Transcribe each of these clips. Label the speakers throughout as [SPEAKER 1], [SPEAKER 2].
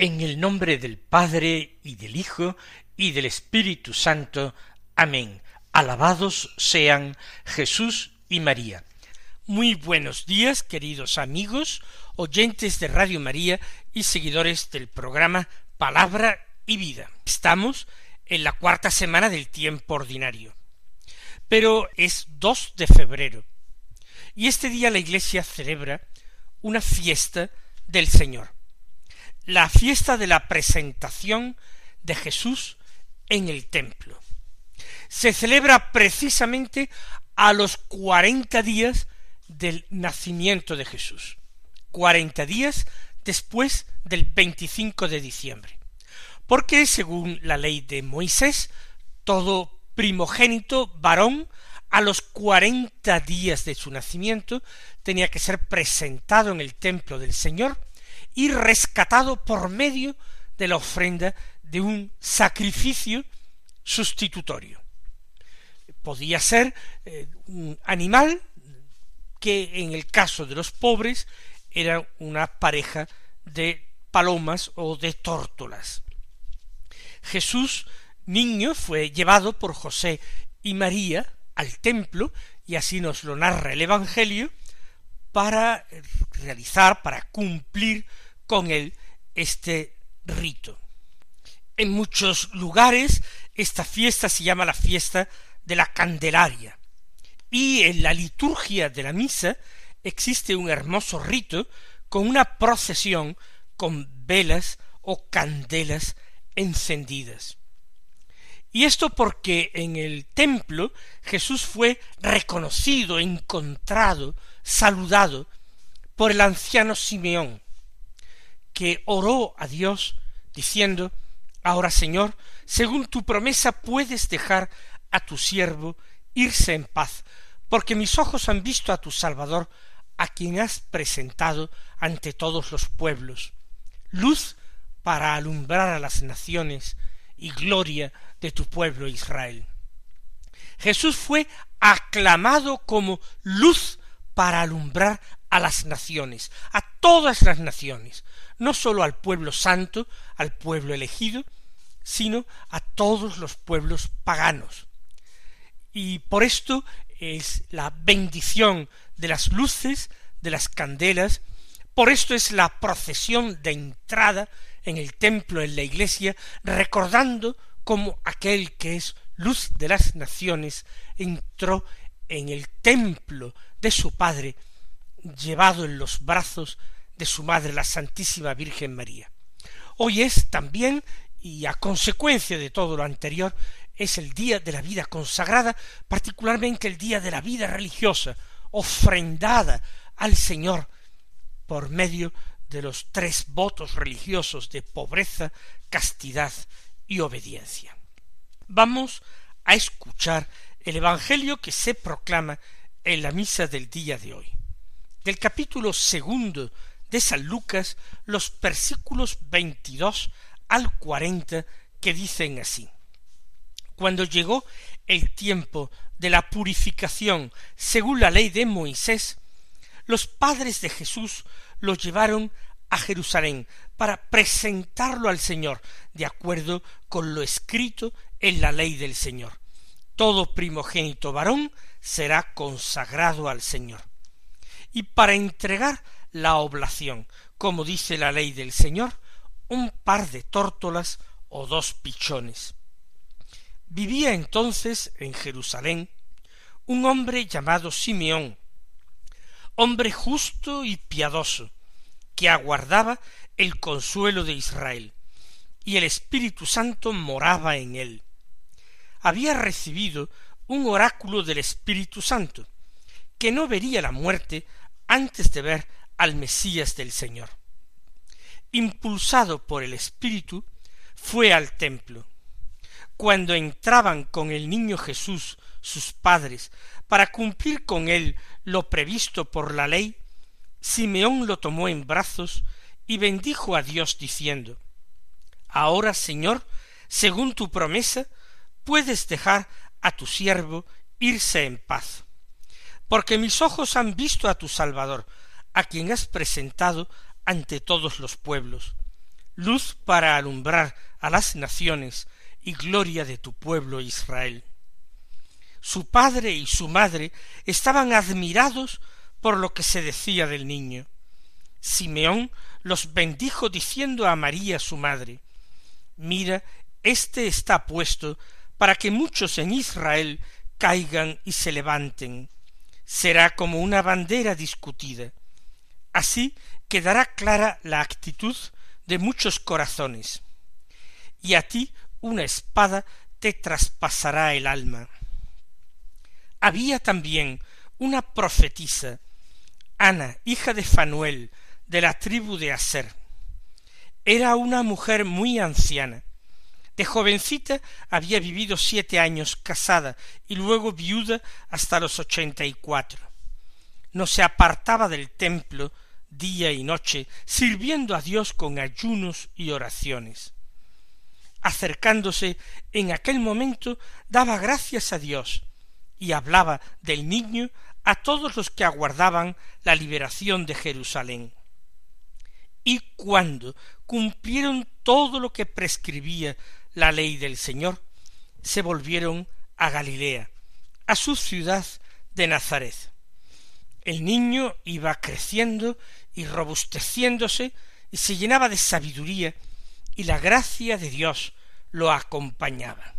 [SPEAKER 1] En el nombre del Padre y del Hijo y del Espíritu Santo. Amén. Alabados sean Jesús y María. Muy buenos días, queridos amigos, oyentes de Radio María y seguidores del programa Palabra y Vida. Estamos en la cuarta semana del tiempo ordinario. Pero es 2 de febrero. Y este día la Iglesia celebra una fiesta del Señor la fiesta de la presentación de Jesús en el templo. Se celebra precisamente a los cuarenta días del nacimiento de Jesús, cuarenta días después del 25 de diciembre, porque según la ley de Moisés, todo primogénito varón a los cuarenta días de su nacimiento tenía que ser presentado en el templo del Señor y rescatado por medio de la ofrenda de un sacrificio sustitutorio. Podía ser eh, un animal que en el caso de los pobres era una pareja de palomas o de tórtolas. Jesús, niño, fue llevado por José y María al templo, y así nos lo narra el Evangelio, para realizar, para cumplir con él este rito. En muchos lugares esta fiesta se llama la fiesta de la Candelaria y en la liturgia de la misa existe un hermoso rito con una procesión con velas o candelas encendidas. Y esto porque en el templo Jesús fue reconocido, encontrado, saludado por el anciano Simeón, que oró a Dios diciendo, Ahora Señor, según tu promesa puedes dejar a tu siervo irse en paz, porque mis ojos han visto a tu Salvador, a quien has presentado ante todos los pueblos, luz para alumbrar a las naciones y gloria de tu pueblo Israel. Jesús fue aclamado como luz para alumbrar a las naciones, todas las naciones, no sólo al pueblo santo, al pueblo elegido, sino a todos los pueblos paganos. Y por esto es la bendición de las luces, de las candelas, por esto es la procesión de entrada en el templo, en la iglesia, recordando como aquel que es luz de las naciones entró en el templo de su Padre, llevado en los brazos de su madre, la Santísima Virgen María. Hoy es también, y a consecuencia de todo lo anterior, es el día de la vida consagrada, particularmente el día de la vida religiosa, ofrendada al Señor por medio de los tres votos religiosos de pobreza, castidad y obediencia. Vamos a escuchar el Evangelio que se proclama en la misa del día de hoy. Del capítulo segundo de San Lucas los versículos veintidós al cuarenta que dicen así. Cuando llegó el tiempo de la purificación según la ley de Moisés, los padres de Jesús lo llevaron a Jerusalén para presentarlo al Señor, de acuerdo con lo escrito en la ley del Señor. Todo primogénito varón será consagrado al Señor. Y para entregar la oblación, como dice la ley del Señor, un par de tórtolas o dos pichones. Vivía entonces en Jerusalén un hombre llamado Simeón, hombre justo y piadoso, que aguardaba el consuelo de Israel, y el Espíritu Santo moraba en él. Había recibido un oráculo del Espíritu Santo, que no vería la muerte antes de ver al Mesías del Señor. Impulsado por el Espíritu, fue al templo. Cuando entraban con el niño Jesús sus padres para cumplir con él lo previsto por la ley, Simeón lo tomó en brazos y bendijo a Dios diciendo Ahora, Señor, según tu promesa, puedes dejar a tu siervo irse en paz, porque mis ojos han visto a tu Salvador, a quien has presentado ante todos los pueblos, luz para alumbrar a las naciones y gloria de tu pueblo Israel. Su padre y su madre estaban admirados por lo que se decía del niño. Simeón los bendijo diciendo a María su madre Mira, éste está puesto para que muchos en Israel caigan y se levanten. Será como una bandera discutida. Así quedará clara la actitud de muchos corazones. Y a ti una espada te traspasará el alma. Había también una profetisa, Ana, hija de Fanuel, de la tribu de Aser. Era una mujer muy anciana. De jovencita había vivido siete años casada y luego viuda hasta los ochenta y cuatro. No se apartaba del templo día y noche, sirviendo a Dios con ayunos y oraciones. Acercándose en aquel momento, daba gracias a Dios y hablaba del niño a todos los que aguardaban la liberación de Jerusalén. Y cuando cumplieron todo lo que prescribía la ley del Señor, se volvieron a Galilea, a su ciudad de Nazaret. El niño iba creciendo y robusteciéndose y se llenaba de sabiduría y la gracia de Dios lo acompañaba.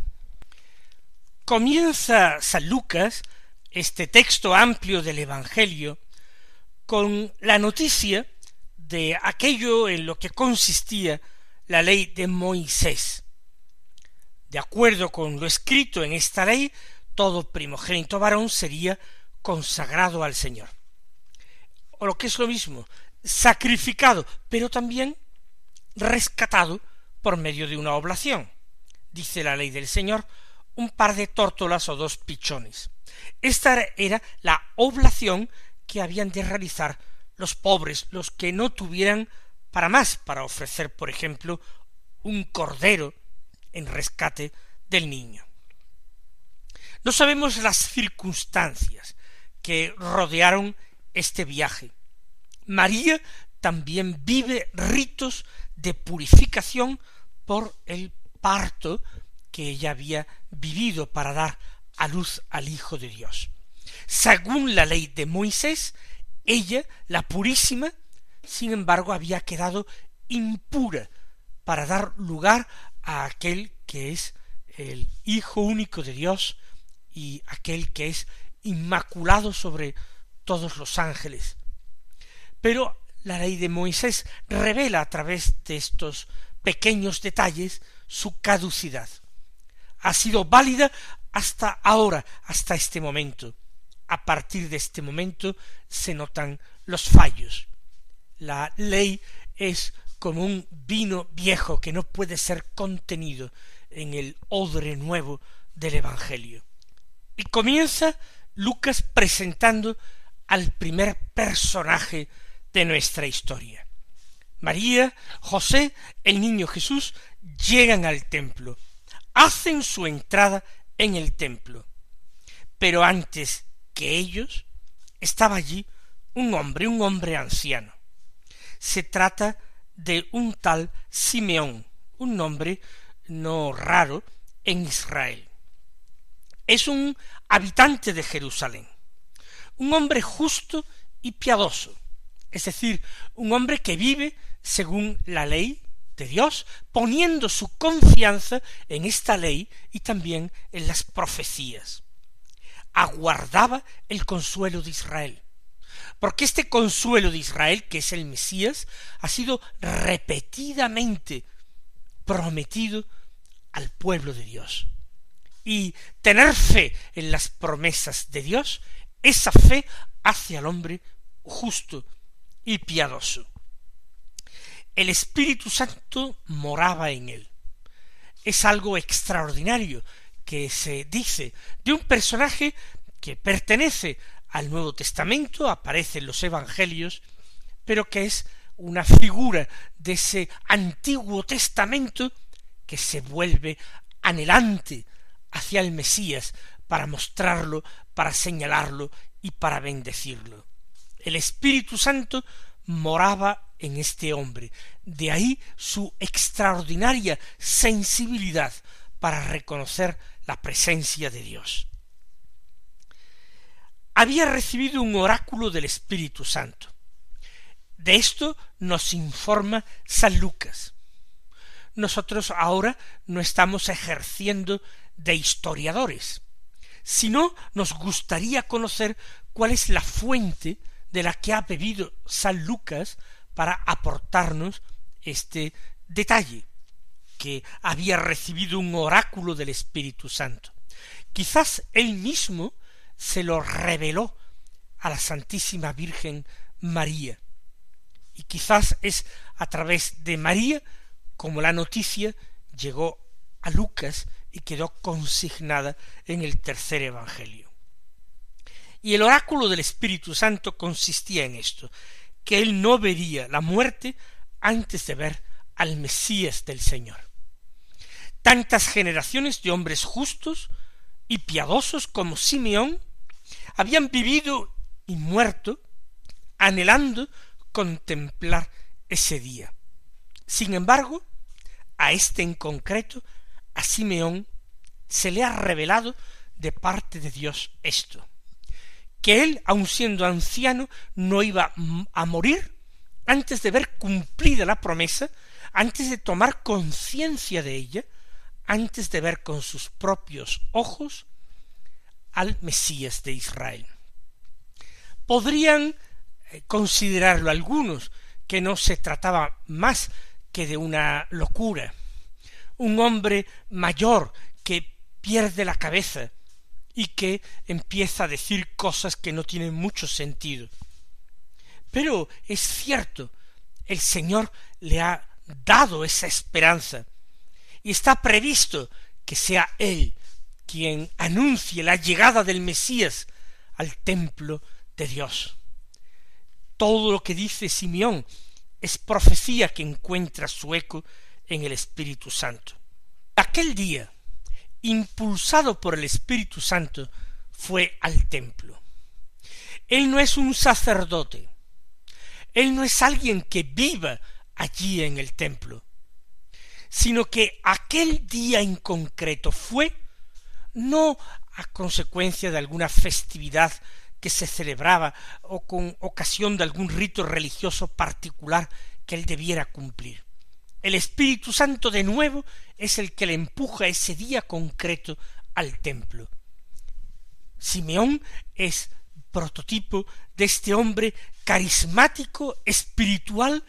[SPEAKER 1] Comienza San Lucas este texto amplio del Evangelio con la noticia de aquello en lo que consistía la ley de Moisés. De acuerdo con lo escrito en esta ley, todo primogénito varón sería consagrado al Señor. O lo que es lo mismo, sacrificado, pero también rescatado por medio de una oblación. Dice la ley del Señor, un par de tórtolas o dos pichones. Esta era la oblación que habían de realizar los pobres, los que no tuvieran para más, para ofrecer, por ejemplo, un cordero en rescate del niño. No sabemos las circunstancias que rodearon este viaje. María también vive ritos de purificación por el parto que ella había vivido para dar a luz al Hijo de Dios. Según la ley de Moisés, ella, la purísima, sin embargo, había quedado impura para dar lugar a aquel que es el Hijo único de Dios y aquel que es inmaculado sobre todos los ángeles. Pero la ley de Moisés revela a través de estos pequeños detalles su caducidad. Ha sido válida hasta ahora, hasta este momento. A partir de este momento se notan los fallos. La ley es como un vino viejo que no puede ser contenido en el odre nuevo del Evangelio. Y comienza Lucas presentando al primer personaje de nuestra historia. María, José, el niño Jesús llegan al templo, hacen su entrada en el templo. Pero antes que ellos estaba allí un hombre, un hombre anciano. Se trata de un tal Simeón, un nombre no raro en Israel. Es un habitante de Jerusalén, un hombre justo y piadoso, es decir, un hombre que vive según la ley de Dios, poniendo su confianza en esta ley y también en las profecías. Aguardaba el consuelo de Israel. porque este consuelo de Israel, que es el Mesías, ha sido repetidamente prometido al pueblo de Dios. Y tener fe en las promesas de Dios, esa fe hace al hombre justo y piadoso. El Espíritu Santo moraba en él. Es algo extraordinario que se dice de un personaje que pertenece al Nuevo Testamento, aparece en los Evangelios, pero que es una figura de ese Antiguo Testamento que se vuelve anhelante hacia el Mesías para mostrarlo, para señalarlo y para bendecirlo. El Espíritu Santo moraba en este hombre, de ahí su extraordinaria sensibilidad para reconocer la presencia de Dios había recibido un oráculo del Espíritu Santo. De esto nos informa San Lucas. Nosotros ahora no estamos ejerciendo de historiadores, sino nos gustaría conocer cuál es la fuente de la que ha bebido San Lucas para aportarnos este detalle, que había recibido un oráculo del Espíritu Santo. Quizás él mismo se lo reveló a la Santísima Virgen María. Y quizás es a través de María como la noticia llegó a Lucas y quedó consignada en el tercer Evangelio. Y el oráculo del Espíritu Santo consistía en esto, que él no vería la muerte antes de ver al Mesías del Señor. Tantas generaciones de hombres justos y piadosos como Simeón habían vivido y muerto anhelando contemplar ese día. Sin embargo, a este en concreto, a Simeón, se le ha revelado de parte de Dios esto, que él, aun siendo anciano, no iba a morir antes de ver cumplida la promesa, antes de tomar conciencia de ella, antes de ver con sus propios ojos al Mesías de Israel. Podrían eh, considerarlo algunos que no se trataba más que de una locura, un hombre mayor que pierde la cabeza y que empieza a decir cosas que no tienen mucho sentido. Pero es cierto, el Señor le ha dado esa esperanza y está previsto que sea Él quien anuncie la llegada del Mesías al templo de Dios. Todo lo que dice Simeón es profecía que encuentra su eco en el Espíritu Santo. Aquel día, impulsado por el Espíritu Santo, fue al templo. Él no es un sacerdote, él no es alguien que viva allí en el templo, sino que aquel día en concreto fue no a consecuencia de alguna festividad que se celebraba o con ocasión de algún rito religioso particular que él debiera cumplir. El Espíritu Santo de nuevo es el que le empuja ese día concreto al templo. Simeón es prototipo de este hombre carismático, espiritual,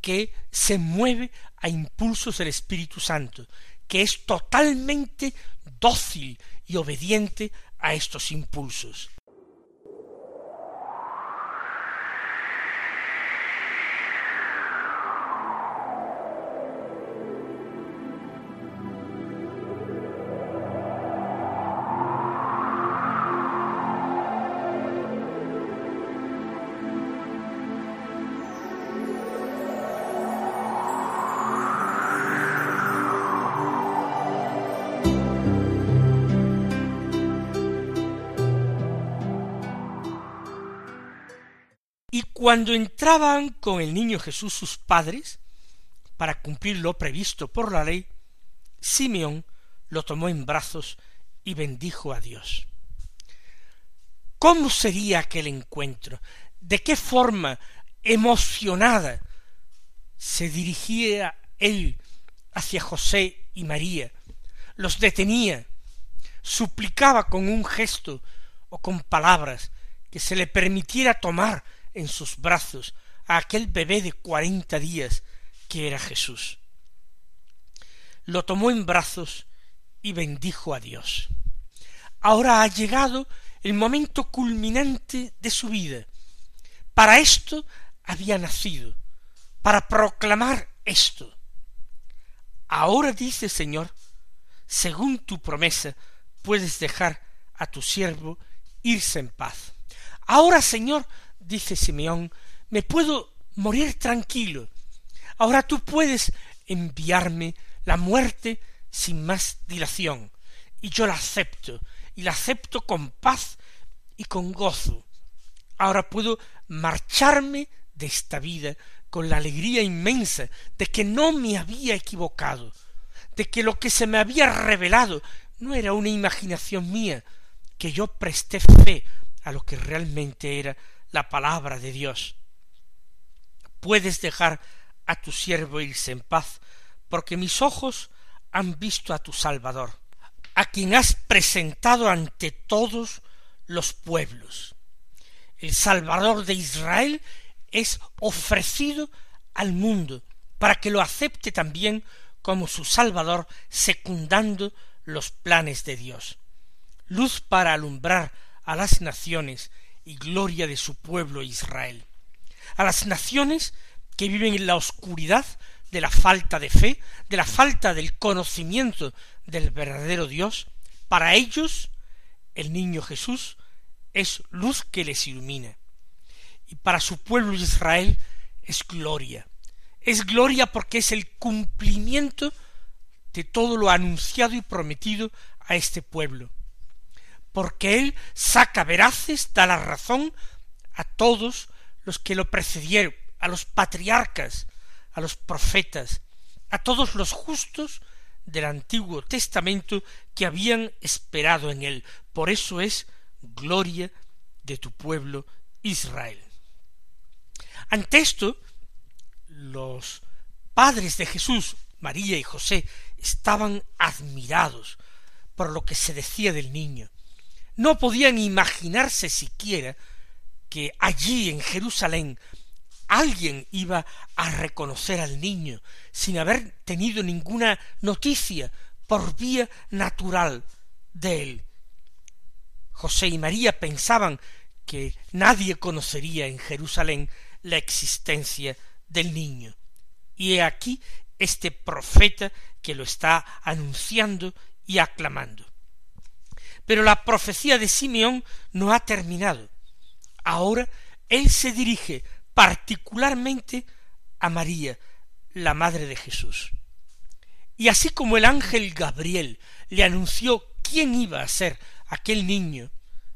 [SPEAKER 1] que se mueve a impulsos del Espíritu Santo, que es totalmente dócil y obediente a estos impulsos. Cuando entraban con el niño Jesús sus padres, para cumplir lo previsto por la ley, Simeón lo tomó en brazos y bendijo a Dios. ¿Cómo sería aquel encuentro? ¿De qué forma emocionada se dirigía él hacia José y María? Los detenía, suplicaba con un gesto o con palabras que se le permitiera tomar en sus brazos a aquel bebé de cuarenta días que era Jesús. Lo tomó en brazos y bendijo a Dios. Ahora ha llegado el momento culminante de su vida. Para esto había nacido, para proclamar esto. Ahora dice Señor, según tu promesa, puedes dejar a tu siervo irse en paz. Ahora, Señor, dice Simeón, me puedo morir tranquilo. Ahora tú puedes enviarme la muerte sin más dilación, y yo la acepto, y la acepto con paz y con gozo. Ahora puedo marcharme de esta vida con la alegría inmensa de que no me había equivocado, de que lo que se me había revelado no era una imaginación mía, que yo presté fe a lo que realmente era la palabra de Dios. Puedes dejar a tu siervo irse en paz, porque mis ojos han visto a tu Salvador, a quien has presentado ante todos los pueblos. El Salvador de Israel es ofrecido al mundo para que lo acepte también como su Salvador, secundando los planes de Dios. Luz para alumbrar a las naciones y gloria de su pueblo Israel. A las naciones que viven en la oscuridad de la falta de fe, de la falta del conocimiento del verdadero Dios, para ellos el niño Jesús es luz que les ilumina. Y para su pueblo Israel es gloria. Es gloria porque es el cumplimiento de todo lo anunciado y prometido a este pueblo. Porque él saca veraces, da la razón a todos los que lo precedieron, a los patriarcas, a los profetas, a todos los justos del Antiguo Testamento que habían esperado en él. Por eso es gloria de tu pueblo Israel. Ante esto, los padres de Jesús, María y José, estaban admirados por lo que se decía del niño. No podían imaginarse siquiera que allí en Jerusalén alguien iba a reconocer al niño sin haber tenido ninguna noticia por vía natural de él. José y María pensaban que nadie conocería en Jerusalén la existencia del niño. Y he aquí este profeta que lo está anunciando y aclamando. Pero la profecía de Simeón no ha terminado. Ahora él se dirige particularmente a María, la madre de Jesús. Y así como el ángel Gabriel le anunció quién iba a ser aquel niño,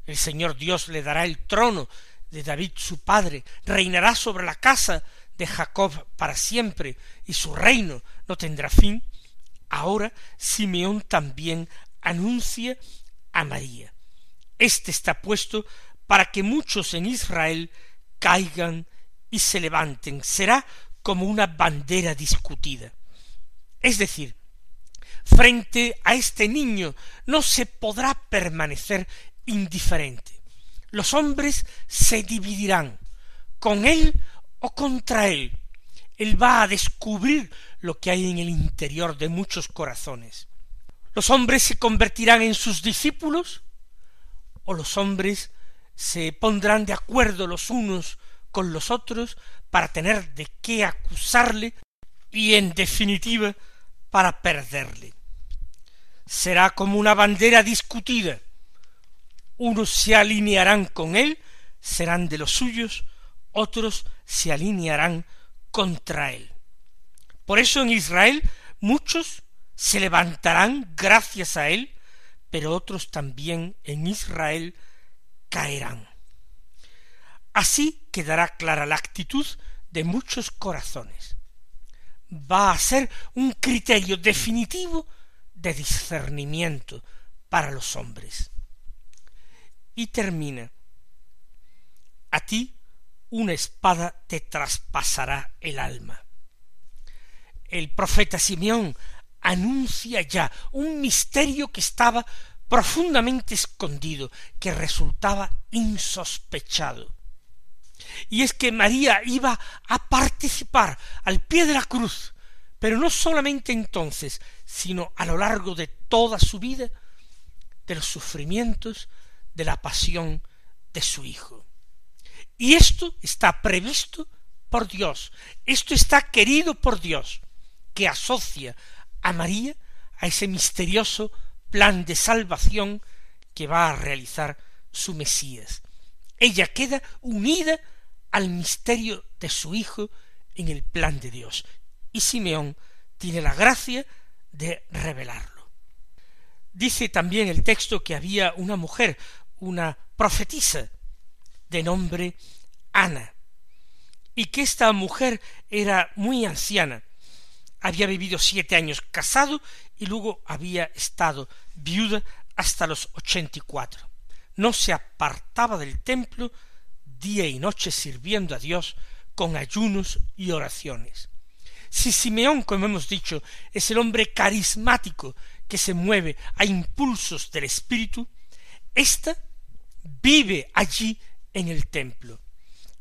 [SPEAKER 1] el Señor Dios le dará el trono de David su padre, reinará sobre la casa de Jacob para siempre, y su reino no tendrá fin, ahora Simeón también anuncia a María. Este está puesto para que muchos en Israel caigan y se levanten, será como una bandera discutida. Es decir, frente a este niño no se podrá permanecer indiferente. Los hombres se dividirán con él o contra él. Él va a descubrir lo que hay en el interior de muchos corazones. Los hombres se convertirán en sus discípulos o los hombres se pondrán de acuerdo los unos con los otros para tener de qué acusarle y en definitiva para perderle. Será como una bandera discutida. Unos se alinearán con él, serán de los suyos, otros se alinearán contra él. Por eso en Israel muchos se levantarán gracias a él, pero otros también en Israel caerán. Así quedará clara la actitud de muchos corazones. Va a ser un criterio definitivo de discernimiento para los hombres. Y termina. A ti una espada te traspasará el alma. El profeta Simeón anuncia ya un misterio que estaba profundamente escondido, que resultaba insospechado Y es que María iba a participar al pie de la cruz, pero no solamente entonces, sino a lo largo de toda su vida, de los sufrimientos, de la pasión de su Hijo. Y esto está previsto por Dios, esto está querido por Dios, que asocia a María a ese misterioso plan de salvación que va a realizar su Mesías. Ella queda unida al misterio de su Hijo en el plan de Dios. Y Simeón tiene la gracia de revelarlo. Dice también el texto que había una mujer, una profetisa, de nombre Ana, y que esta mujer era muy anciana, había vivido siete años casado y luego había estado viuda hasta los ochenta y cuatro. No se apartaba del templo día y noche sirviendo a Dios con ayunos y oraciones. Si Simeón, como hemos dicho, es el hombre carismático que se mueve a impulsos del Espíritu, ésta vive allí en el templo.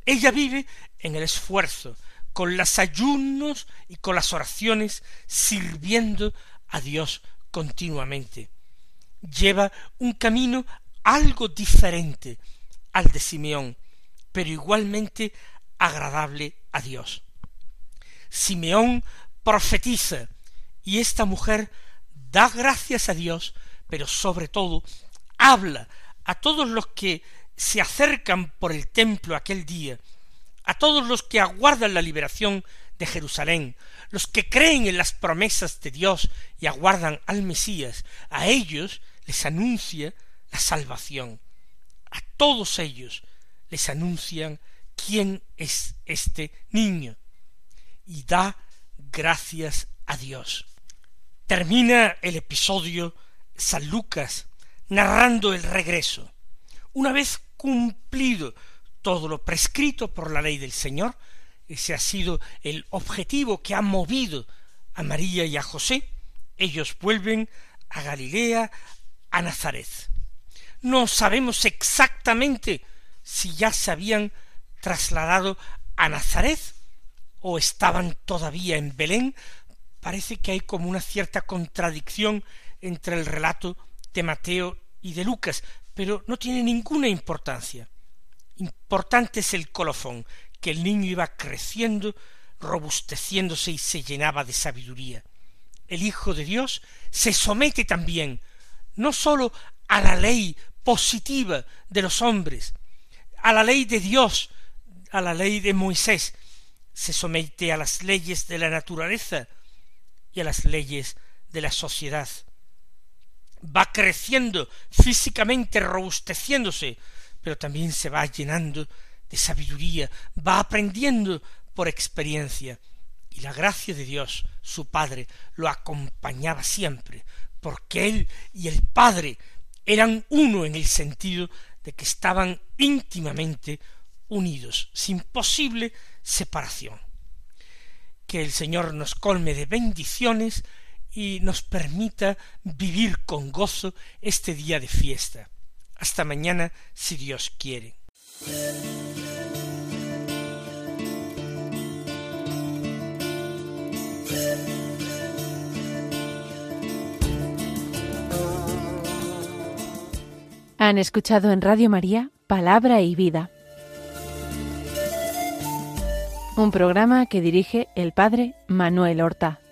[SPEAKER 1] Ella vive en el esfuerzo, con los ayunos y con las oraciones, sirviendo a Dios continuamente. Lleva un camino algo diferente al de Simeón, pero igualmente agradable a Dios. Simeón profetiza y esta mujer da gracias a Dios, pero sobre todo habla a todos los que se acercan por el templo aquel día, a todos los que aguardan la liberación de Jerusalén, los que creen en las promesas de Dios y aguardan al Mesías, a ellos les anuncia la salvación. A todos ellos les anuncian quién es este niño y da gracias a Dios. Termina el episodio San Lucas narrando el regreso. Una vez cumplido todo lo prescrito por la ley del Señor, ese ha sido el objetivo que ha movido a María y a José, ellos vuelven a Galilea, a Nazaret. No sabemos exactamente si ya se habían trasladado a Nazaret o estaban todavía en Belén. Parece que hay como una cierta contradicción entre el relato de Mateo y de Lucas, pero no tiene ninguna importancia. Importante es el colofón, que el niño iba creciendo, robusteciéndose y se llenaba de sabiduría. El Hijo de Dios se somete también no sólo a la ley positiva de los hombres, a la ley de Dios, a la ley de Moisés, se somete a las leyes de la naturaleza y a las leyes de la sociedad. Va creciendo físicamente, robusteciéndose, pero también se va llenando de sabiduría, va aprendiendo por experiencia, y la gracia de Dios, su Padre, lo acompañaba siempre, porque Él y el Padre eran uno en el sentido de que estaban íntimamente unidos, sin posible separación. Que el Señor nos colme de bendiciones y nos permita vivir con gozo este día de fiesta. Hasta mañana, si Dios quiere.
[SPEAKER 2] Han escuchado en Radio María Palabra y Vida, un programa que dirige el Padre Manuel Horta.